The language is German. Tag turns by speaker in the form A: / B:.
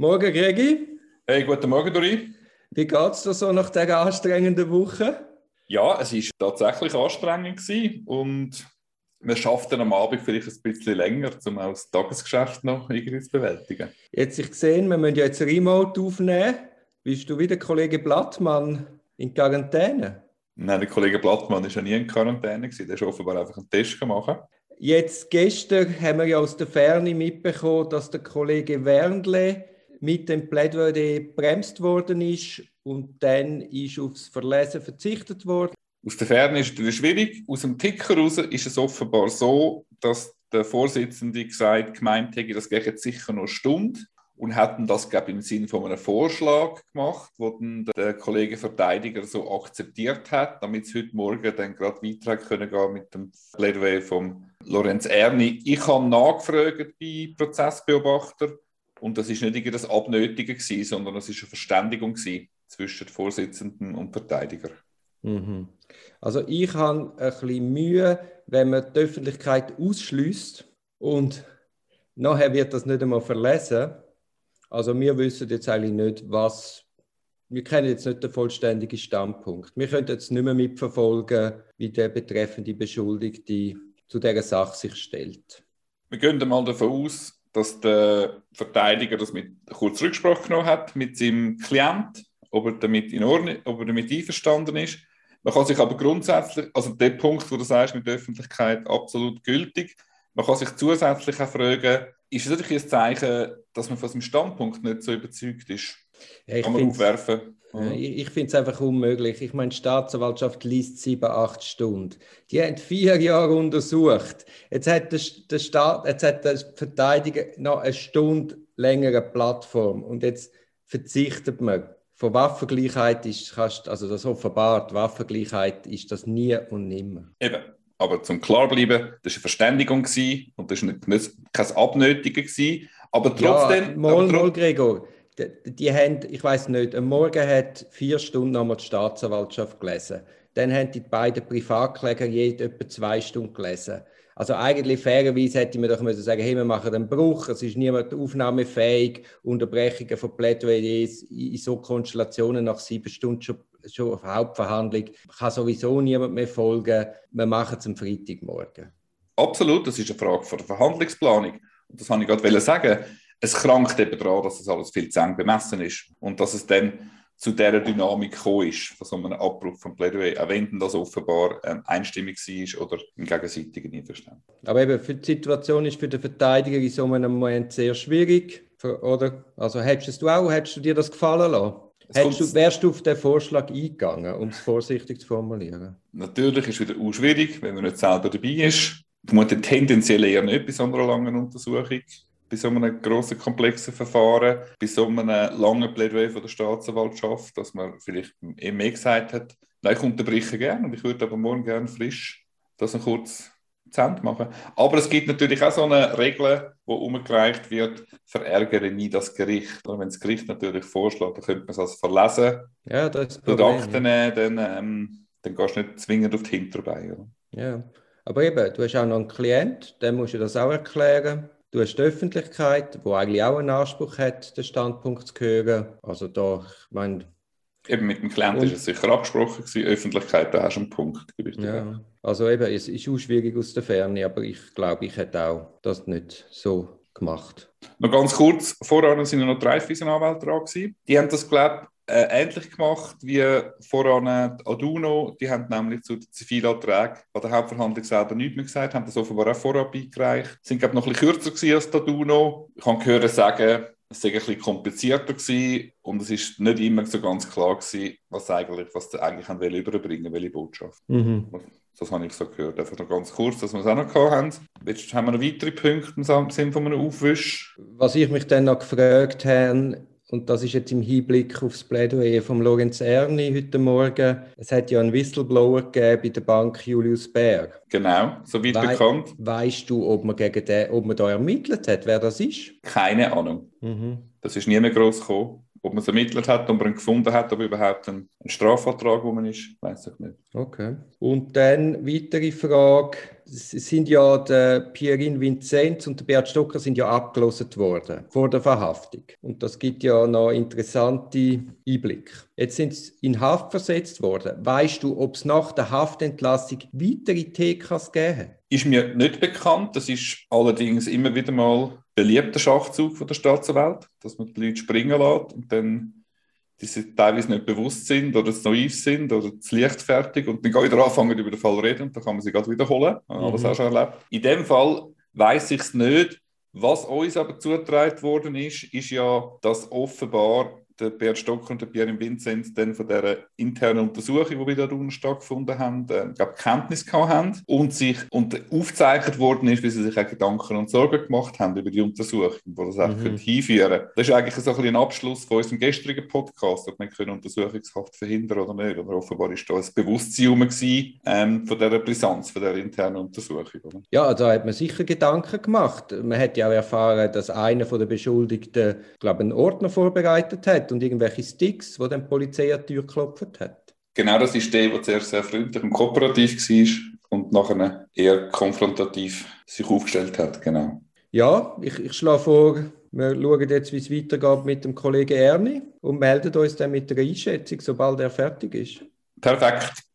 A: Morgen, Gregi.
B: Hey, guten Morgen, Dori.
A: Wie geht es dir so nach dieser anstrengenden Woche?
B: Ja, es war tatsächlich anstrengend gewesen und man schafft dann am Abend vielleicht ein bisschen länger, um auch das Tagesgeschäft noch irgendwie zu bewältigen.
A: Jetzt ich gesehen, wir müssen ja jetzt Remote aufnehmen. Bist du wieder Kollege Blattmann in Quarantäne?
B: Nein, der Kollege Blattmann war ja nie in Quarantäne, gewesen. der ist offenbar einfach einen Test gemacht.
A: Jetzt gestern haben wir ja aus der Ferne mitbekommen, dass der Kollege Wernle mit dem Plädoyer bremst worden ist und dann ist aufs Verlesen verzichtet worden.
B: Aus der Ferne ist es schwierig. Aus dem Ticker heraus ist es offenbar so, dass der Vorsitzende gesagt gemeint hätte, das geht jetzt sicher noch Stunde und hätten das glaube im Sinne von einem Vorschlag gemacht, wo dann der Kollege Verteidiger so akzeptiert hat, damit es heute Morgen dann gerade weiter können mit dem Plädoyer von Lorenz Erni. Ich habe nachgefragt bei Prozessbeobachter und das ist nicht irgendwie das Abnötigen gewesen, sondern es ist eine Verständigung gewesen zwischen Vorsitzenden und Verteidiger.
A: Mhm. Also ich habe ein bisschen Mühe, wenn man die Öffentlichkeit ausschließt und nachher wird das nicht einmal verlesen also wir wissen jetzt eigentlich nicht, was, wir kennen jetzt nicht den vollständigen Standpunkt. Wir können jetzt nicht mehr mitverfolgen, wie der betreffende Beschuldigte zu dieser Sache sich stellt.
B: Wir gehen mal davon aus, dass der Verteidiger das mit kurz Rücksprache genommen hat mit seinem Klient, ob er damit in Ordnung, ob er damit einverstanden ist. Man kann sich aber grundsätzlich, also der Punkt, wo du sagst mit der Öffentlichkeit, absolut gültig. Man kann sich zusätzlich auch fragen, ist es natürlich ein Zeichen, dass man von seinem Standpunkt nicht so überzeugt ist?
A: Ja, kann man aufwerfen? Ich, ich finde es einfach unmöglich. Ich meine, die Staatsanwaltschaft liest sieben, acht Stunden. Die haben vier Jahre untersucht. Jetzt hat der, der, Staat, jetzt hat der Verteidiger noch eine Stunde längere Plattform und jetzt verzichtet man. Von Waffengleichheit ist, also das offenbart, Waffengleichheit ist das nie und nimmer.
B: Eben, aber zum Klarbleiben, das war eine Verständigung und das war kein Abnötigen. Gewesen. Aber trotzdem.
A: Ja, mal, aber mal, Gregor. Die, die haben, ich weiß nicht, am Morgen hat vier Stunden nochmal die Staatsanwaltschaft gelesen. Dann haben die beiden Privatkläger jede etwa zwei Stunden gelesen. Also eigentlich fairerweise hätte man doch müssen sagen, hey, wir machen einen Bruch, es ist niemand aufnahmefähig, Unterbrechungen von Plädoyers in so Konstellationen nach sieben Stunden schon schon auf Hauptverhandlung, kann sowieso niemand mehr folgen. Wir machen es am Freitagmorgen.
B: Absolut, das ist eine Frage von der Verhandlungsplanung. Und das wollte ich gerade sagen. Es krankt eben daran, dass das alles viel zu eng bemessen ist und dass es dann zu dieser Dynamik gekommen ist, von so einem Abbruch von Plädoyer, auch wenn das offenbar ähm, einstimmig war oder im gegenseitigen Einverständnis.
A: Aber eben, für die Situation ist für den Verteidiger in so einem Moment sehr schwierig, oder? Also hättest du auch, hättest du dir das gefallen lassen? Du, wärst du auf den Vorschlag eingegangen, um es vorsichtig zu formulieren?
B: Natürlich ist es wieder auch schwierig, wenn man nicht selber dabei ist. Vermutlich tendenziell eher nicht bei so einer langen Untersuchung, bei so einem grossen, komplexen Verfahren, bei so einem langen Plädoyer von der Staatsanwaltschaft, dass man vielleicht eben mehr gesagt hat, nein, ich unterbreche gerne und ich würde aber morgen gerne frisch das noch kurz zu Ende machen. Aber es gibt natürlich auch so eine Regel, die umgereicht wird, verärgere nie das Gericht. Und wenn das Gericht natürlich vorschlägt, dann könnte man es als verlesen.
A: Ja, das ist
B: das Akten dann, ähm, dann gehst du nicht zwingend auf die Hinterbeine.
A: Ja, aber eben, du hast auch noch einen Klient, dem musst du das auch erklären. Du hast die Öffentlichkeit, die eigentlich auch einen Anspruch hat, den Standpunkt zu hören. Also da, ich meine,
B: Eben mit dem Klienten ist es sicher abgesprochen gewesen. Öffentlichkeit, da hast du einen Punkt.
A: Ja, also eben, es ist auch schwierig aus der Ferne, aber ich glaube, ich hätte auch das nicht so gemacht.
B: Noch ganz kurz, voran sind noch drei Anwälte dran gewesen. Die haben das, glaube äh, ähnlich gemacht wie voran Aduno. Die haben nämlich zu den Zivilanträgen bei der Hauptverhandlung selber nichts mehr gesagt, haben das offenbar auch vorab eingereicht. Sind, glaube ich, noch ein bisschen kürzer gewesen als Aduno. Ich habe gehört sagen, es war ein bisschen komplizierter gewesen und es ist nicht immer so ganz klar gewesen, was eigentlich, was sie eigentlich haben überbringen welche Botschaft. Mhm. Das habe ich so gehört. Einfach noch ganz kurz, dass wir es auch noch gehabt haben. Jetzt haben wir noch weitere Punkte im Sinne von einem Aufwisch.
A: Was ich mich dann noch gefragt habe, und das ist jetzt im Hinblick auf das Plädoyer von Lorenz Erni heute Morgen. Es hat ja einen Whistleblower gegeben bei der Bank Julius Berg.
B: Genau, soweit Wei bekannt.
A: Weißt du, ob man, gegen den, ob man da ermittelt hat, wer das ist?
B: Keine Ahnung. Mhm. Das ist nie mehr groß gekommen. Ob man es ermittelt hat, ob man ihn gefunden hat, ob überhaupt ein, ein Strafvertrag, wo man ist, weiß ich nicht.
A: Okay. Und dann weitere Frage. Sind ja der Pierin Vinzenz und der Bert Stocker sind ja abgelöst worden vor der Verhaftung. Und das gibt ja noch interessante Einblicke. Jetzt sind sie in Haft versetzt worden. Weißt du, ob es nach der Haftentlassung weitere TKs gegeben?
B: Ist mir nicht bekannt. Das ist allerdings immer wieder mal beliebter Schachzug von der Staatsanwalt, dass man die Leute springen lässt und dann die sich teilweise nicht bewusst sind oder zu naiv sind oder zu leichtfertig und dann wieder anfangen über den Fall reden und dann kann man sie gerade wiederholen. Mhm. Alles auch schon erlebt. In dem Fall weiß ich es nicht. Was uns aber zugetragen worden ist, ist ja, dass offenbar der Bert Stocker und der Pierre Vinzenz dann von dieser internen Untersuchung, die wir da unten stattgefunden haben, äh, glaube Kenntnis gehabt haben und sich und aufgezeichnet worden ist, wie sie sich auch Gedanken und Sorgen gemacht haben über die Untersuchung, wo das auch mhm. hinführen Das ist eigentlich so ein, ein Abschluss von unserem gestrigen Podcast, ob wir können Untersuchungshaft verhindern oder nicht. Oder offenbar ist da ein Bewusstsein gewesen, ähm, von dieser Brisanz, von dieser internen Untersuchung. Oder?
A: Ja, da hat man sicher Gedanken gemacht. Man hat ja auch erfahren, dass einer der Beschuldigten, glaube einen Ordner vorbereitet hat und irgendwelche Sticks, wo dann die Polizei an die Tür geklopft hat.
B: Genau, das ist der, der zuerst sehr freundlich und kooperativ war und nachher eher konfrontativ sich aufgestellt hat. Genau.
A: Ja, ich, ich schlage vor, wir schauen jetzt, wie es weitergeht mit dem Kollegen Ernie und melden uns dann mit der Einschätzung, sobald er fertig ist.
B: Perfekt.